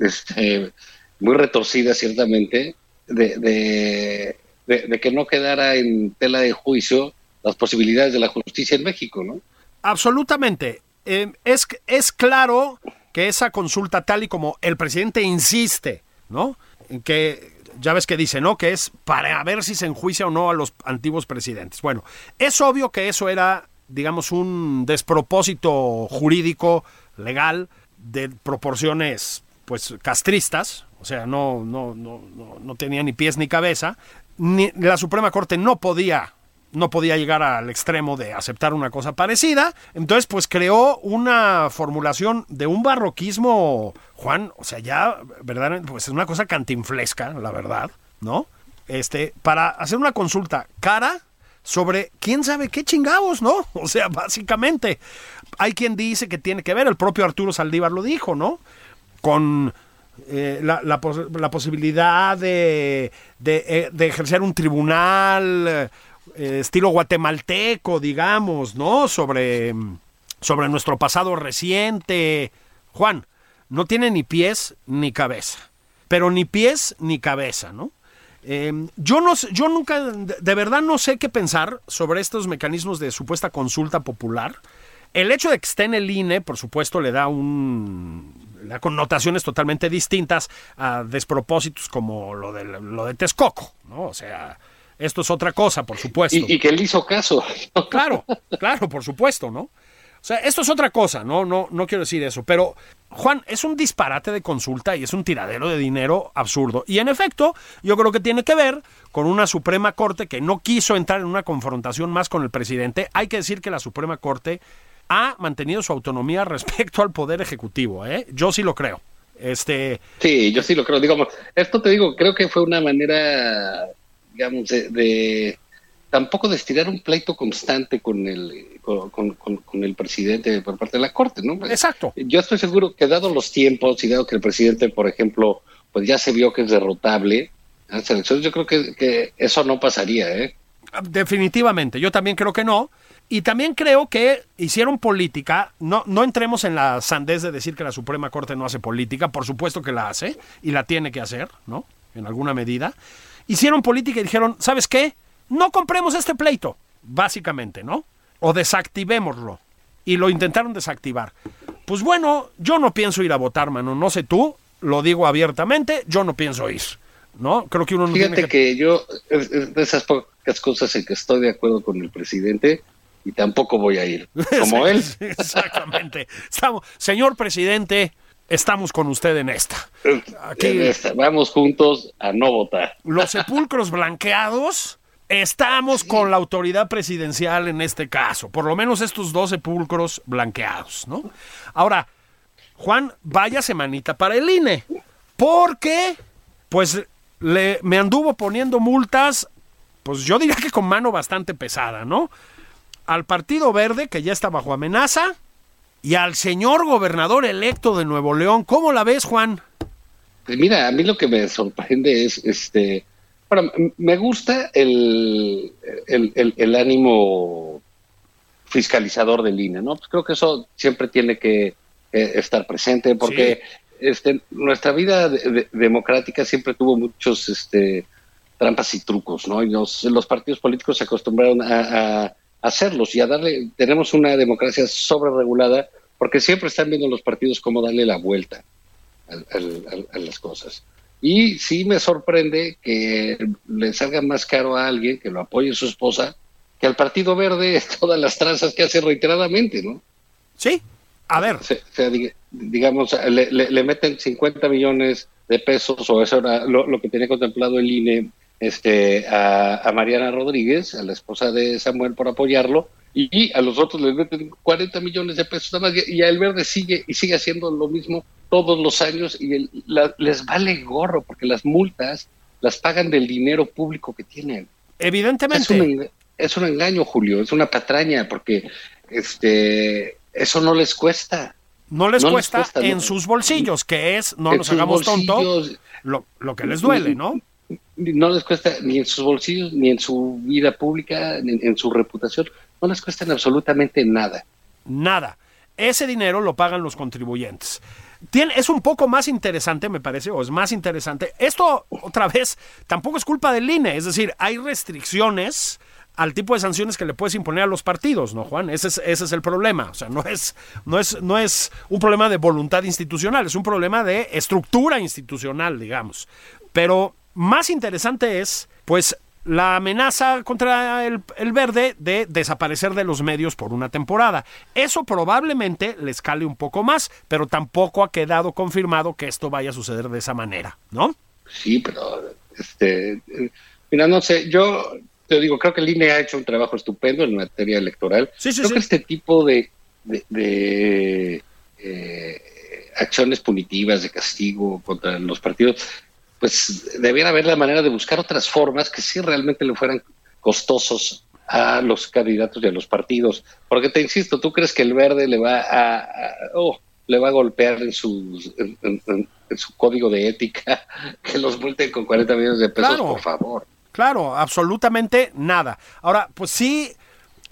este, muy retorcida, ciertamente, de, de, de, que no quedara en tela de juicio las posibilidades de la justicia en México, ¿no? Absolutamente. Eh, es, es claro que esa consulta, tal y como el presidente insiste, ¿no? Que ya ves que dice, ¿no? Que es para ver si se enjuicia o no a los antiguos presidentes. Bueno, es obvio que eso era, digamos, un despropósito jurídico, legal, de proporciones, pues, castristas. O sea, no, no, no, no, tenía ni pies ni cabeza. Ni, la Suprema Corte no podía no podía llegar al extremo de aceptar una cosa parecida. Entonces, pues creó una formulación de un barroquismo, Juan, o sea, ya, ¿verdad? Pues es una cosa cantinflesca, la verdad, ¿no? Este, para hacer una consulta cara sobre quién sabe qué chingados, ¿no? *laughs* O sea, básicamente, hay quien dice que tiene que ver, el propio Arturo Saldívar lo dijo, ¿no? Con eh, la, la, posibilidad de, de, eh, de, ejercer un tribunal eh, estilo guatemalteco, digamos, ¿no? Sobre, sobre nuestro pasado reciente. Juan, no tiene ni pies ni cabeza, pero ni pies ni cabeza, ¿no? Eh, yo no yo nunca, de verdad no sé qué pensar sobre estos mecanismos de supuesta consulta popular. El hecho de que esté en el INE, por supuesto, le da un da connotaciones totalmente distintas a despropósitos como lo de lo de Texcoco, ¿no? O sea, esto es otra cosa, por supuesto. Y, y que él hizo caso. *laughs* claro, claro, por supuesto, ¿no? O sea, esto es otra cosa, no, no, no quiero decir eso, pero Juan, es un disparate de consulta y es un tiradero de dinero absurdo. Y en efecto, yo creo que tiene que ver con una Suprema Corte que no quiso entrar en una confrontación más con el presidente. Hay que decir que la Suprema Corte ha mantenido su autonomía *laughs* respecto al Poder Ejecutivo, ¿eh? Yo sí lo creo. Este... Sí, yo sí lo creo. Digamos, esto te digo, creo que fue una manera, digamos, de, de tampoco de estirar un pleito constante con el con, con, con, el presidente por parte de la Corte, ¿no? Exacto. Yo estoy seguro que dado los tiempos y dado que el presidente, por ejemplo, pues ya se vio que es derrotable en las elecciones, yo creo que, que eso no pasaría, ¿eh? Definitivamente, yo también creo que no. Y también creo que hicieron política, no, no entremos en la sandez de decir que la Suprema Corte no hace política, por supuesto que la hace y la tiene que hacer, ¿no? En alguna medida. Hicieron política y dijeron, ¿sabes qué? no compremos este pleito, básicamente, ¿no? O desactivémoslo. Y lo intentaron desactivar. Pues bueno, yo no pienso ir a votar, mano. No sé tú, lo digo abiertamente, yo no pienso ir. ¿No? Creo que uno no Fíjate que... que... yo, es, de esas pocas cosas en que estoy de acuerdo con el presidente, y tampoco voy a ir. *laughs* Como él. Exactamente. Estamos, señor presidente, estamos con usted en esta. Aquí, en esta. Vamos juntos a no votar. Los sepulcros blanqueados Estamos con la autoridad presidencial en este caso, por lo menos estos dos sepulcros blanqueados, ¿no? Ahora, Juan, vaya semanita para el INE, porque, pues, le, me anduvo poniendo multas, pues yo diría que con mano bastante pesada, ¿no? Al Partido Verde, que ya está bajo amenaza, y al señor gobernador electo de Nuevo León. ¿Cómo la ves, Juan? Pues mira, a mí lo que me sorprende es este bueno, me gusta el, el, el, ánimo fiscalizador del INE, ¿no? Pues creo que eso siempre tiene que eh, estar presente porque sí. este, nuestra vida de, de, democrática siempre tuvo muchos este, trampas y trucos, ¿no? Y los, los partidos políticos se acostumbraron a, a, hacerlos y a darle, tenemos una democracia sobreregulada porque siempre están viendo los partidos cómo darle la vuelta a, a, a las cosas. Y sí me sorprende que le salga más caro a alguien que lo apoye su esposa que al Partido Verde *laughs* todas las tranzas que hace reiteradamente, ¿no? Sí, a ver. O sea, digamos, le, le, le, meten 50 millones de pesos, o eso era lo, lo que tenía contemplado el INE, este, a, a, Mariana Rodríguez, a la esposa de Samuel, por apoyarlo, y, a los otros les meten 40 millones de pesos nada más, y a El Verde sigue y sigue haciendo lo mismo todos los años y el, la, les vale gorro porque las multas las pagan del dinero público que tienen. Evidentemente. Es un, es un engaño, Julio, es una patraña porque este eso no les cuesta. No les, no cuesta, les cuesta, en no. sus bolsillos, que es, no en nos hagamos tontos, lo, lo, que les duele, ¿no? No les cuesta ni en sus bolsillos, ni en su vida pública, ni en su reputación, no les cuesta absolutamente nada. Nada. Ese dinero lo pagan los contribuyentes es un poco más interesante, me parece, o es más interesante. Esto, otra vez, tampoco es culpa del INE, es decir, hay restricciones al tipo de sanciones que le puedes imponer a los partidos, ¿no, Juan? Ese es, ese es el problema. O sea, no es, no, es, no es un problema de voluntad institucional, es un problema de estructura institucional, digamos. Pero más interesante es, pues, la amenaza contra el, el, verde de desaparecer de los medios por una temporada. Eso probablemente le escale un poco más, pero tampoco ha quedado confirmado que esto vaya a suceder de esa manera, ¿no? Sí, pero este, mira, no sé, yo te digo, creo que el INE ha hecho un trabajo estupendo en materia electoral. Sí, sí, creo sí. que este tipo de, de, de eh, acciones punitivas, de castigo contra los partidos, pues debiera haber la manera de buscar otras formas que sí realmente le fueran costosos a los candidatos y a los partidos. Porque te insisto, ¿tú crees que el verde le va a, oh, le va a golpear en su, en, su código de ética *laughs* que los multen con 40 millones de pesos, por favor? Claro, absolutamente nada. Ahora, pues sí,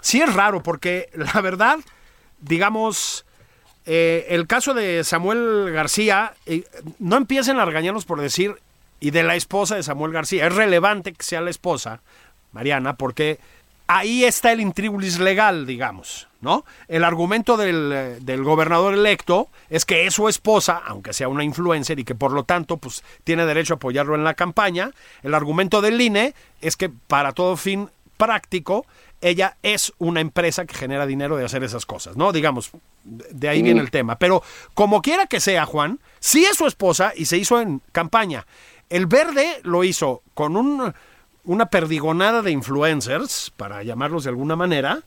sí es raro porque la verdad, digamos, eh, el caso de Samuel García, eh, no empiecen a regañarnos por decir, y de la esposa de Samuel García, es relevante que sea la esposa, Mariana, porque ahí está el intribulis legal, digamos, ¿no? El argumento del, del, gobernador electo es que es su esposa, aunque sea una influencer y que por lo tanto pues tiene derecho a apoyarlo en la campaña. El argumento del INE es que para todo fin práctico ella es una empresa que genera dinero de hacer esas cosas, ¿no? Digamos, de ahí viene el tema. Pero como quiera que sea, Juan, sí es su esposa y se hizo en campaña. El verde lo hizo con un una perdigonada de influencers, para llamarlos de alguna manera,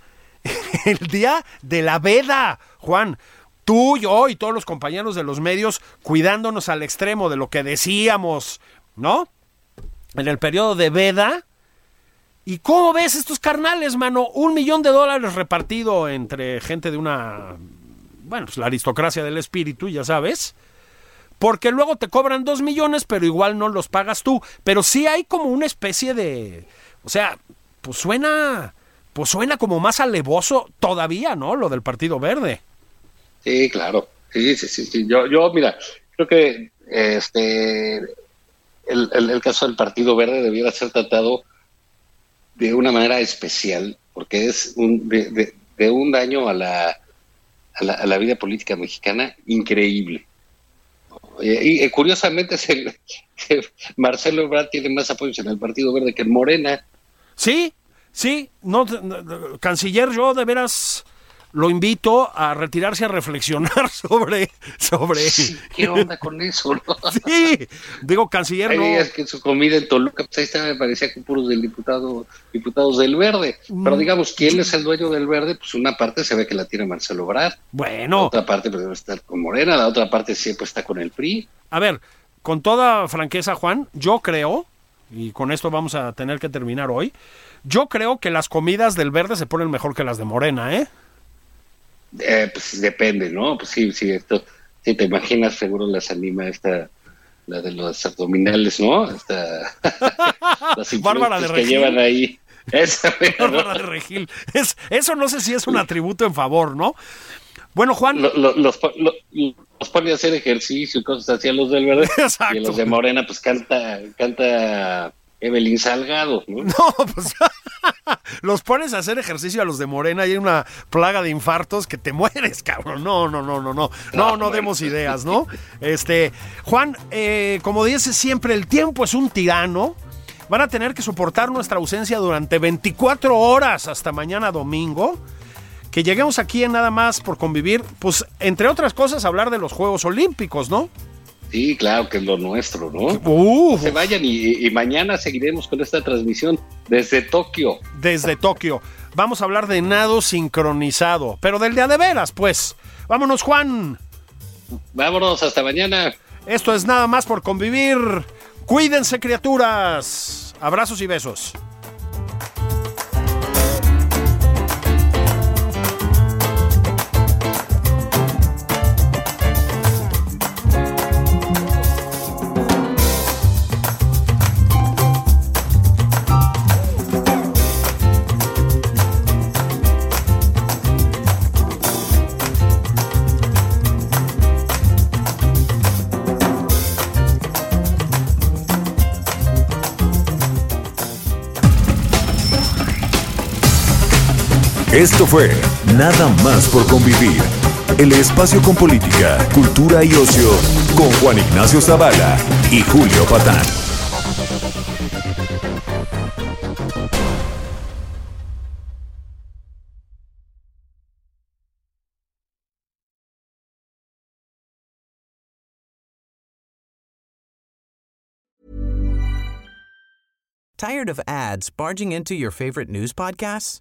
*laughs* el día de la veda, Juan. Tú, yo y todos los compañeros de los medios cuidándonos al extremo de lo que decíamos, ¿no? En el periodo de veda. ¿Y cómo ves estos carnales, mano? Un millón de dólares repartido entre gente de una, bueno, pues la aristocracia del espíritu, ya sabes porque luego te cobran dos millones, pero igual no los pagas tú. Pero sí hay como una especie de, o sea, pues suena, pues suena como más alevoso todavía, ¿no? Lo del Partido Verde. Sí, claro. Sí, sí, sí. Yo, yo, mira, creo que este el, caso del Partido Verde debiera ser tratado de una manera especial, porque es un, de, de, un daño a la, a la, a la vida política mexicana increíble y, eh, curiosamente *laughs* Marcelo Ebrard tiene más apoyos en el Partido Verde que en Morena. Sí, sí, no, canciller, yo de veras lo invito a retirarse a reflexionar *laughs* sobre sobre qué onda con eso *laughs* sí digo canciller Hay días que su comida en Toluca pues ahí está me parecía que puros del diputado diputados del Verde. Pero mm. digamos quién es el dueño del Verde pues una parte se ve que la tiene Marcelo Brad bueno. La otra parte pues debe estar con Morena la otra parte siempre está con el PRI a ver con toda franqueza Juan yo creo y con esto vamos a tener que terminar hoy yo creo que las comidas del Verde se ponen mejor que las de Morena eh eh, pues depende, ¿no? Pues sí, sí, esto, si te imaginas, seguro las anima esta, la de los abdominales, ¿no? Esta, *laughs* las Bárbara de que llevan ahí. Esa, *laughs* Bárbara de Regil. Es, eso no sé si es un atributo en favor, ¿no? Bueno, Juan. los, los, pone a hacer ejercicio y cosas así a los del verde. *laughs* Exacto. Y los de Morena, pues canta, canta Evelyn Salgado, ¿no? *laughs* No, pues *laughs* los pones a hacer ejercicio a los de Morena y hay una plaga de infartos que te *laughs* mueres, cabrón. No, no, no, no, no. No, no demos ideas, ¿no? Este, Juan, eh, como dice siempre, el tiempo es un tirano. Van a tener que soportar nuestra ausencia durante 24 horas hasta mañana domingo. Que lleguemos aquí en nada más por convivir, pues entre otras cosas hablar de los Juegos Olímpicos, ¿no? Sí, claro que es lo nuestro, ¿no? Se vayan y, mañana seguiremos con esta transmisión desde Tokio. Desde Tokio. Vamos a hablar de nado sincronizado, pero del día de veras, pues. Vámonos, Juan. Vámonos, hasta mañana. Esto es nada más por convivir. Cuídense, criaturas. Abrazos y besos. Esto fue Nada más por convivir. El espacio con política, cultura y ocio con Juan Ignacio Zavala y Julio Patán. Tired of ads barging into your favorite news podcasts?